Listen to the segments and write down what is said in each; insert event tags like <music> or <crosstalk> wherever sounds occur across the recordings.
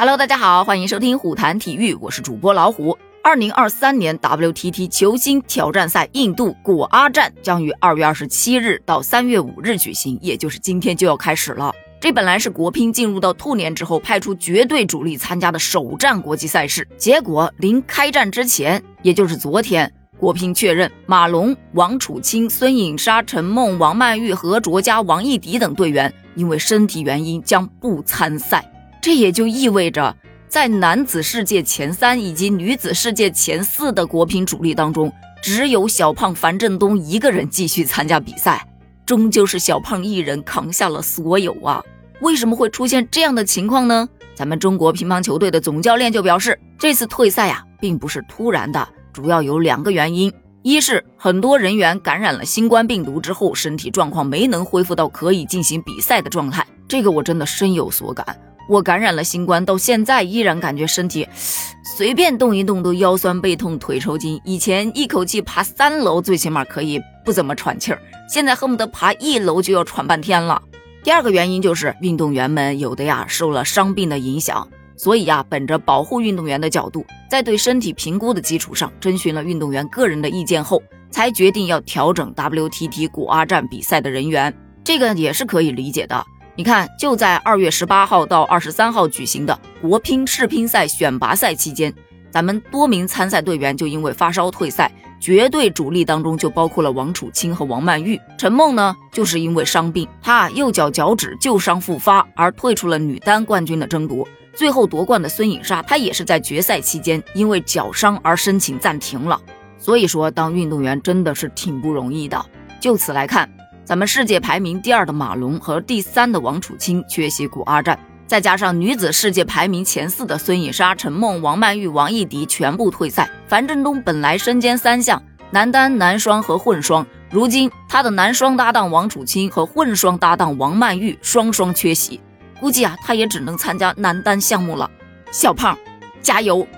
Hello，大家好，欢迎收听虎谈体育，我是主播老虎。二零二三年 WTT 球星挑战赛印度果阿站将于二月二十七日到三月五日举行，也就是今天就要开始了。这本来是国乒进入到兔年之后派出绝对主力参加的首站国际赛事，结果临开战之前，也就是昨天，国乒确认马龙、王楚钦、孙颖莎、陈梦、王曼玉、何卓佳、王艺迪等队员因为身体原因将不参赛。这也就意味着，在男子世界前三以及女子世界前四的国乒主力当中，只有小胖樊振东一个人继续参加比赛。终究是小胖一人扛下了所有啊！为什么会出现这样的情况呢？咱们中国乒乓球队的总教练就表示，这次退赛呀，并不是突然的，主要有两个原因：一是很多人员感染了新冠病毒之后，身体状况没能恢复到可以进行比赛的状态。这个我真的深有所感。我感染了新冠，到现在依然感觉身体 <sighs> 随便动一动都腰酸背痛、腿抽筋。以前一口气爬三楼，最起码可以不怎么喘气儿，现在恨不得爬一楼就要喘半天了。第二个原因就是运动员们有的呀受了伤病的影响，所以呀，本着保护运动员的角度，在对身体评估的基础上，征询了运动员个人的意见后，才决定要调整 WTT 古阿站比赛的人员。这个也是可以理解的。你看，就在二月十八号到二十三号举行的国乒世乒赛选拔赛期间，咱们多名参赛队员就因为发烧退赛，绝对主力当中就包括了王楚钦和王曼玉。陈梦呢，就是因为伤病，她右脚脚趾旧伤复发而退出了女单冠军的争夺。最后夺冠的孙颖莎，她也是在决赛期间因为脚伤而申请暂停了。所以说，当运动员真的是挺不容易的。就此来看。咱们世界排名第二的马龙和第三的王楚钦缺席古阿战，再加上女子世界排名前四的孙颖莎、陈梦、王曼玉、王艺迪全部退赛。樊振东本来身兼三项，男单、男双和混双，如今他的男双搭档王楚钦和混双搭档王曼玉双双缺席，估计啊，他也只能参加男单项目了。小胖，加油！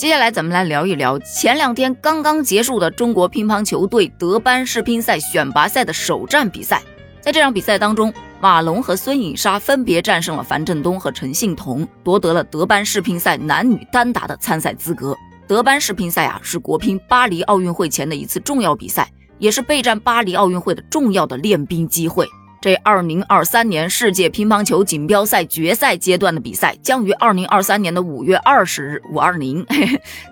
接下来咱们来聊一聊前两天刚刚结束的中国乒乓球队德班世乒赛选拔赛的首战比赛。在这场比赛当中，马龙和孙颖莎分别战胜了樊振东和陈幸同，夺得了德班世乒赛男女单打的参赛资格。德班世乒赛啊，是国乒巴黎奥运会前的一次重要比赛，也是备战巴黎奥运会的重要的练兵机会。这二零二三年世界乒乓球锦标赛决赛阶段的比赛将于二零二三年的五月二十日（五二零）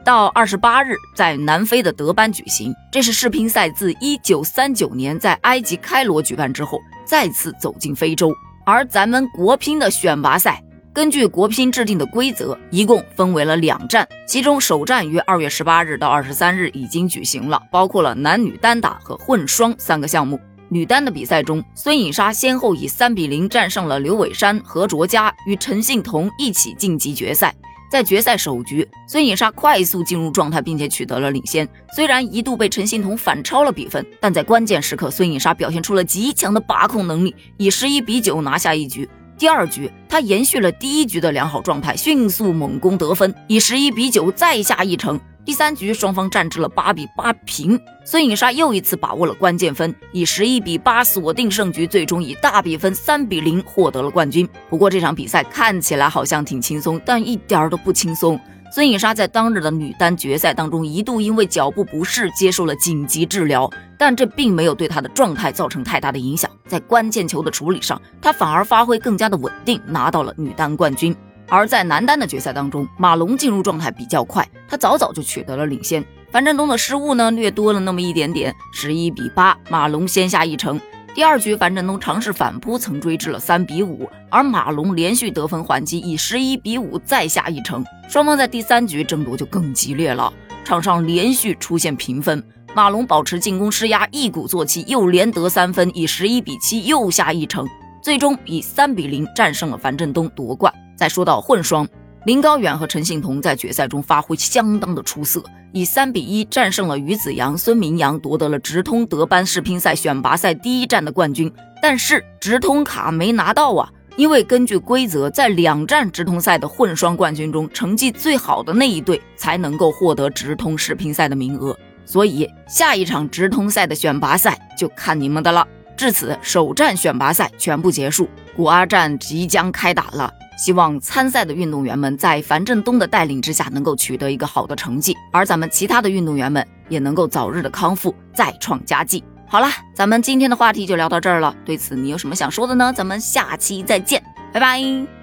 到二十八日在南非的德班举行。这是世乒赛自一九三九年在埃及开罗举办之后再次走进非洲。而咱们国乒的选拔赛，根据国乒制定的规则，一共分为了两站，其中首站于二月十八日到二十三日已经举行了，包括了男女单打和混双三个项目。女单的比赛中，孙颖莎先后以三比零战胜了刘伟珊、何卓佳，与陈幸同一起晋级决赛。在决赛首局，孙颖莎快速进入状态，并且取得了领先。虽然一度被陈幸同反超了比分，但在关键时刻，孙颖莎表现出了极强的把控能力，以十一比九拿下一局。第二局，他延续了第一局的良好状态，迅速猛攻得分，以十一比九再下一城。第三局双方战至了八比八平，孙颖莎又一次把握了关键分，以十一比八锁定胜局，最终以大比分三比零获得了冠军。不过这场比赛看起来好像挺轻松，但一点儿都不轻松。孙颖莎在当日的女单决赛当中一度因为脚部不适接受了紧急治疗，但这并没有对她的状态造成太大的影响。在关键球的处理上，她反而发挥更加的稳定，拿到了女单冠军。而在男单的决赛当中，马龙进入状态比较快，他早早就取得了领先。樊振东的失误呢，略多了那么一点点，十一比八，马龙先下一城。第二局，樊振东尝试反扑，曾追至了三比五，而马龙连续得分还击，以十一比五再下一城。双方在第三局争夺就更激烈了，场上连续出现平分，马龙保持进攻施压，一鼓作气又连得三分，以十一比七又下一城，最终以三比零战胜了樊振东夺冠。再说到混双，林高远和陈幸同在决赛中发挥相当的出色，以三比一战胜了于子洋、孙铭阳，夺得了直通德班世乒赛选拔赛第一站的冠军。但是直通卡没拿到啊，因为根据规则，在两站直通赛的混双冠军中，成绩最好的那一队才能够获得直通世乒赛的名额。所以下一场直通赛的选拔赛就看你们的了。至此，首站选拔赛全部结束，古阿站即将开打了。希望参赛的运动员们在樊振东的带领之下能够取得一个好的成绩，而咱们其他的运动员们也能够早日的康复，再创佳绩。好了，咱们今天的话题就聊到这儿了。对此你有什么想说的呢？咱们下期再见，拜拜。